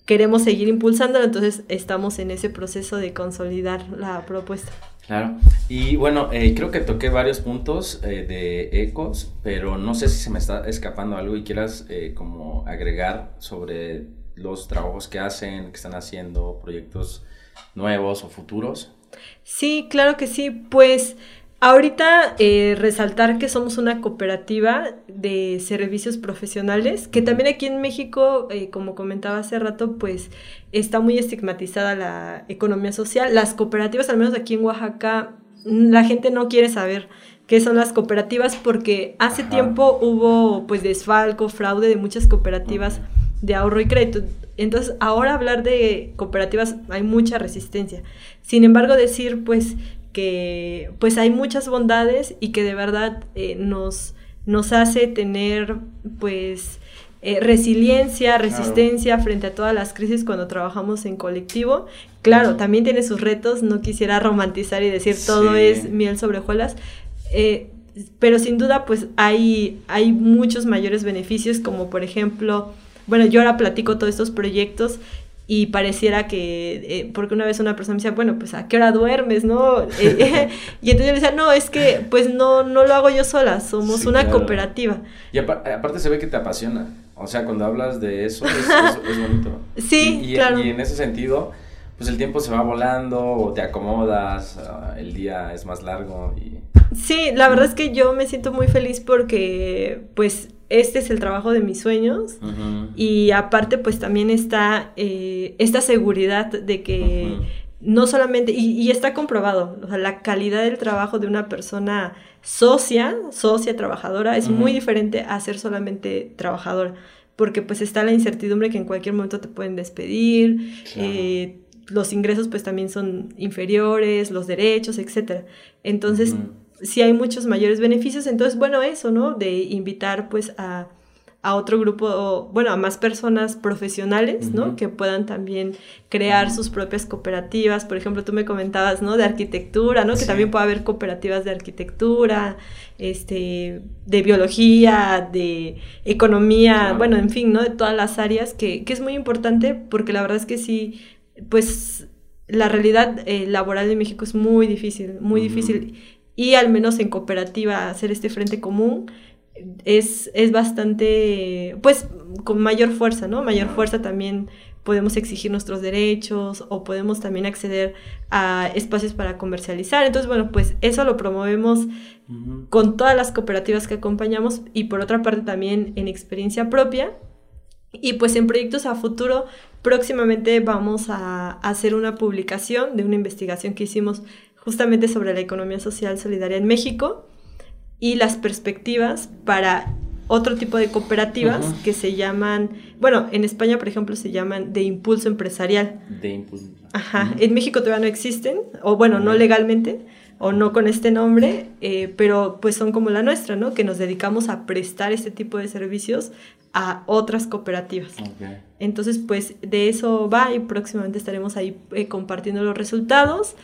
queremos seguir impulsándolo, entonces estamos en ese proceso de consolidar la propuesta. Claro, y bueno, eh, creo que toqué varios puntos eh, de ecos, pero no sé si se me está escapando algo y quieras eh, como agregar sobre los trabajos que hacen, que están haciendo, proyectos nuevos o futuros? Sí, claro que sí. Pues ahorita eh, resaltar que somos una cooperativa de servicios profesionales, que también aquí en México, eh, como comentaba hace rato, pues está muy estigmatizada la economía social. Las cooperativas, al menos aquí en Oaxaca, la gente no quiere saber qué son las cooperativas porque hace tiempo hubo pues desfalco, fraude de muchas cooperativas de ahorro y crédito. Entonces, ahora hablar de cooperativas hay mucha resistencia. Sin embargo, decir pues que pues hay muchas bondades y que de verdad eh, nos, nos hace tener pues eh, resiliencia, resistencia frente a todas las crisis cuando trabajamos en colectivo. Claro, también tiene sus retos, no quisiera romantizar y decir todo es miel sobre hojuelas, eh, pero sin duda pues hay, hay muchos mayores beneficios como por ejemplo, bueno, yo ahora platico todos estos proyectos y pareciera que, eh, porque una vez una persona me decía, bueno, pues a qué hora duermes, ¿no? y entonces yo le decía, no, es que pues no, no lo hago yo sola, somos una cooperativa. Y aparte se ve que te apasiona. O sea, cuando hablas de eso, es, bonito. Sí, y, claro. Y en ese sentido, pues el tiempo se va volando, o te acomodas, el día es más largo. Y... Sí, la verdad es que yo me siento muy feliz porque, pues, este es el trabajo de mis sueños. Y aparte, pues también está eh, esta seguridad de que no solamente, y, está comprobado, o sea, la calidad del trabajo de una persona socia, socia, trabajadora, es muy diferente a ser solamente trabajadora, porque pues está la incertidumbre que en cualquier momento te pueden despedir, eh, los ingresos pues también son inferiores, los derechos, etc. Entonces, si hay muchos mayores beneficios, entonces, bueno, eso, ¿no? De invitar pues a a otro grupo, bueno, a más personas profesionales, ¿no? Que puedan también crear sus propias cooperativas. Por ejemplo, tú me comentabas, ¿no? De arquitectura, ¿no? Que también puede haber cooperativas de arquitectura, este, de biología, de economía, bueno, en fin, ¿no? De todas las áreas, que, que, es muy importante porque la verdad es que sí, pues la realidad eh, laboral de México es muy difícil, muy difícil. Y al menos en cooperativa hacer este frente común es, es bastante, pues, con mayor fuerza, ¿no? Mayor fuerza también podemos exigir nuestros derechos o podemos también acceder a espacios para comercializar. Entonces, bueno, pues eso lo promovemos con todas las cooperativas que acompañamos y por otra parte también en experiencia propia. Y pues en proyectos a futuro, próximamente vamos a hacer una publicación de una investigación que hicimos justamente sobre la economía social solidaria en México y las perspectivas para otro tipo de cooperativas que se llaman, bueno, en España, por ejemplo, se llaman de impulso empresarial. De impulso. Ajá, en México todavía no existen, o bueno, no legalmente, o no con este nombre, eh, pero pues son como la nuestra, ¿no? Que nos dedicamos a prestar este tipo de servicios a otras cooperativas. Entonces, pues de eso va y próximamente estaremos ahí eh, compartiendo los resultados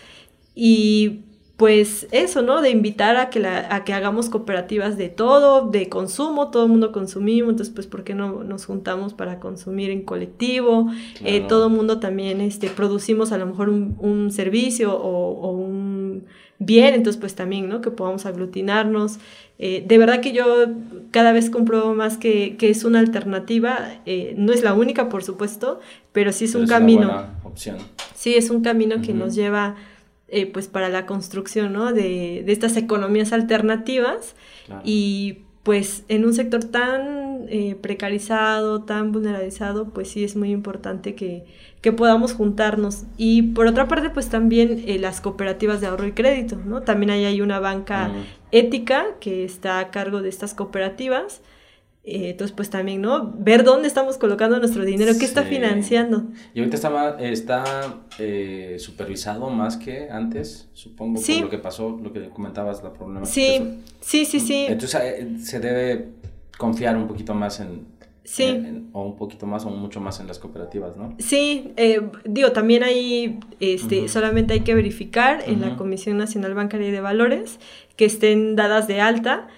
y pues eso, ¿no? De invitar a que, la, a que hagamos cooperativas de todo, de consumo, todo el mundo consumimos, entonces pues ¿por qué no nos juntamos para consumir en colectivo? Eh, todo el mundo también este, producimos a lo mejor un, servicio o, un bien, entonces pues también, ¿no? Que podamos aglutinarnos. Eh, de verdad que yo cada vez compruebo más que, es una alternativa, eh, no es la única por supuesto, pero sí es un camino. opción. Sí, es un camino que nos lleva eh, pues para la construcción ¿no? de, de, estas economías alternativas y pues en un sector tan eh, precarizado, tan vulnerabilizado, pues sí es muy importante que, que podamos juntarnos. Y por otra parte, pues también eh, las cooperativas de ahorro y crédito, ¿no? También ahí hay una banca ética que está a cargo de estas cooperativas eh, entonces, pues también, ¿no? Ver dónde estamos colocando nuestro dinero, qué está financiando. Y ahorita está, está eh, supervisado más que antes, supongo, por lo que pasó, lo que comentabas, la problemática. Sí, sí, sí, sí. Entonces, eh, se debe confiar un poquito más en, Sí. o un poquito más o mucho más en las cooperativas, ¿no? Sí, digo, también ahí este, solamente hay que verificar en la Comisión Nacional Bancaria y de Valores que estén dadas de alta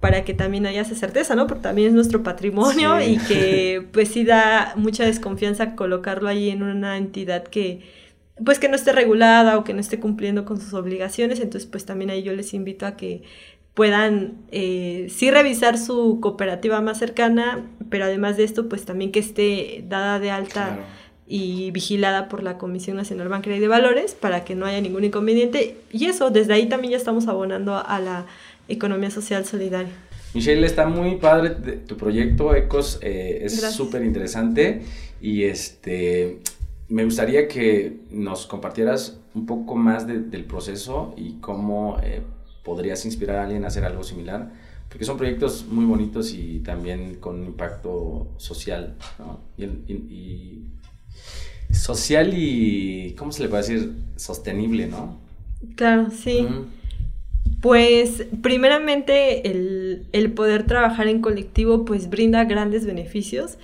para que también haya esa certeza, ¿no? Porque también es nuestro patrimonio y que pues sí da mucha desconfianza colocarlo ahí en una entidad que pues que no esté regulada o que no esté cumpliendo con sus obligaciones, entonces pues también ahí yo les invito a que puedan eh, sí revisar su cooperativa más cercana, pero además de esto pues también que esté dada de alta y vigilada por la Comisión Nacional Bancaria y de Valores para que no haya ningún inconveniente. Y eso, desde ahí también ya estamos abonando a la economía social solidaria. Michelle, está muy padre tu proyecto, Ecos, eh, es súper interesante y este, me gustaría que nos compartieras un poco más del proceso y cómo eh, podrías inspirar a alguien a hacer algo similar, porque son proyectos muy bonitos y también con un impacto social, ¿no? Y, social y, ¿cómo se le puede decir? Sostenible, ¿no? Claro, sí. Pues primeramente el, el, poder trabajar en colectivo pues brinda grandes beneficios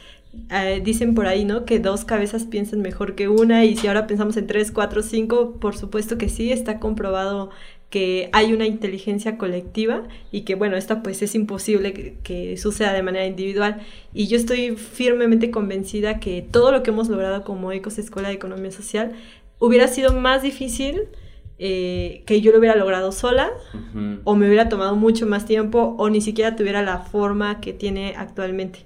eh, dicen por ahí, ¿no? Que dos cabezas piensan mejor que una y si ahora pensamos en tres, cuatro, cinco, por supuesto que sí, está comprobado que hay una inteligencia colectiva y que bueno, esta pues es imposible que, suceda de manera individual y yo estoy firmemente convencida que todo lo que hemos logrado como Ecos Escuela de Economía Social hubiera sido más difícil eh, que yo lo hubiera logrado sola o me hubiera tomado mucho más tiempo o ni siquiera tuviera la forma que tiene actualmente.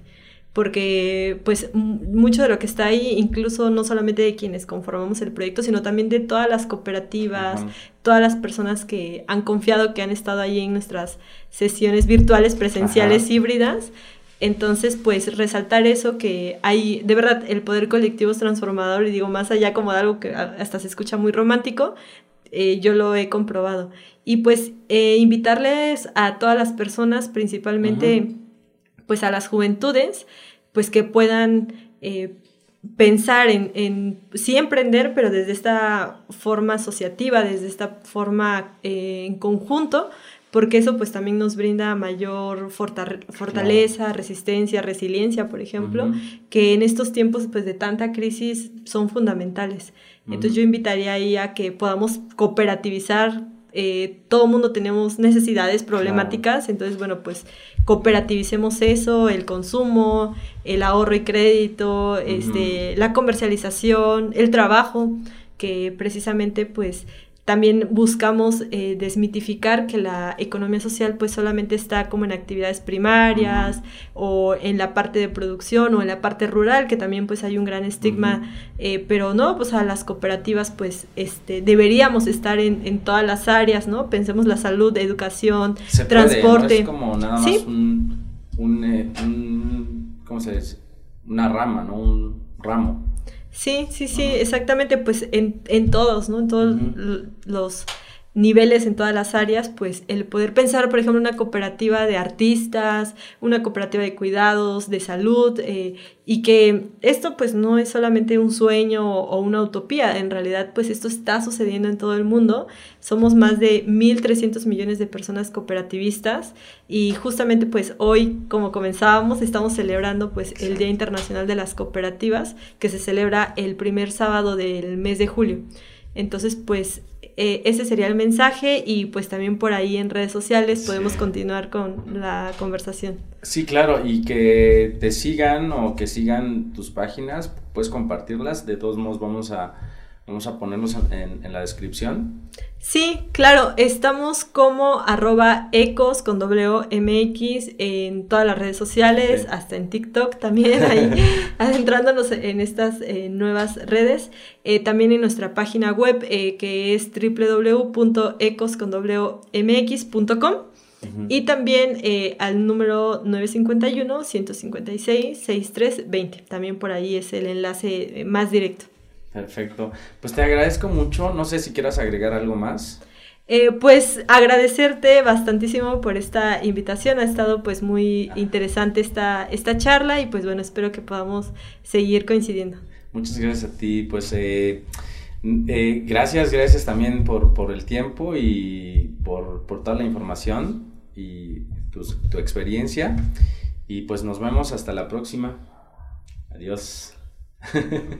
Porque pues mucho de lo que está ahí, incluso no solamente de quienes conformamos el proyecto, sino también de todas las cooperativas, todas las personas que han confiado, que han estado ahí en nuestras sesiones virtuales, presenciales, híbridas. Entonces, pues resaltar eso que hay, de verdad, el poder colectivo es transformador y digo, más allá como de algo que hasta se escucha muy romántico, eh, yo lo he comprobado. Y pues eh, invitarles a todas las personas, principalmente pues a las juventudes, pues que puedan eh, pensar en, en, sí emprender, pero desde esta forma asociativa, desde esta forma en conjunto, porque eso pues también nos brinda mayor fortaleza, resistencia, resiliencia, por ejemplo, que en estos tiempos pues de tanta crisis son fundamentales. Entonces yo invitaría ahí a que podamos cooperativizar eh, todo mundo tenemos necesidades problemáticas, entonces, bueno, pues cooperativicemos eso, el consumo, el ahorro y crédito, este, la comercialización, el trabajo, que precisamente pues también buscamos eh, desmitificar que la economía social pues solamente está como en actividades primarias o en la parte de producción o en la parte rural, que también pues hay un gran estigma, eh, pero no, pues a las cooperativas pues este, deberíamos estar en, en todas las áreas, ¿no? Pensemos la salud, educación, transporte. Es como nada más un, un, eh, un, ¿cómo se dice? Una rama, ¿no? Un ramo. Sí, sí, sí, exactamente, pues en, en todos, ¿no? En todos los niveles en todas las áreas, pues el poder pensar, por ejemplo, una cooperativa de artistas, una cooperativa de cuidados, de salud, eh, y que esto pues no es solamente un sueño o una utopía, en realidad pues esto está sucediendo en todo el mundo. Somos más de 1.300 millones de personas cooperativistas y justamente pues hoy, como comenzábamos, estamos celebrando pues el Día Internacional de las Cooperativas, que se celebra el primer sábado del mes de julio. Entonces, pues eh, ese sería el mensaje y pues también por ahí en redes sociales podemos continuar con la conversación. Sí, claro, y que te sigan o que sigan tus páginas, puedes compartirlas, de todos modos vamos a Vamos a ponerlos en, la descripción. Sí, claro, estamos como arroba ecos con WMX en todas las redes sociales, hasta en TikTok también, ahí adentrándonos en estas eh, nuevas redes. Eh, también en nuestra página web eh, que es www.ecosconwmx.com. Y también al número 951-156-6320. También por ahí es el enlace más directo. Perfecto. Pues te agradezco mucho. No sé si quieras agregar algo más. Eh, pues agradecerte bastantísimo por esta invitación. Ha estado pues muy interesante esta, esta charla y pues bueno, espero que podamos seguir coincidiendo. Muchas gracias a ti. Pues eh, eh, gracias, gracias también por, por el tiempo y por, por toda la información y tu, tu experiencia. Y pues nos vemos hasta la próxima. Adiós.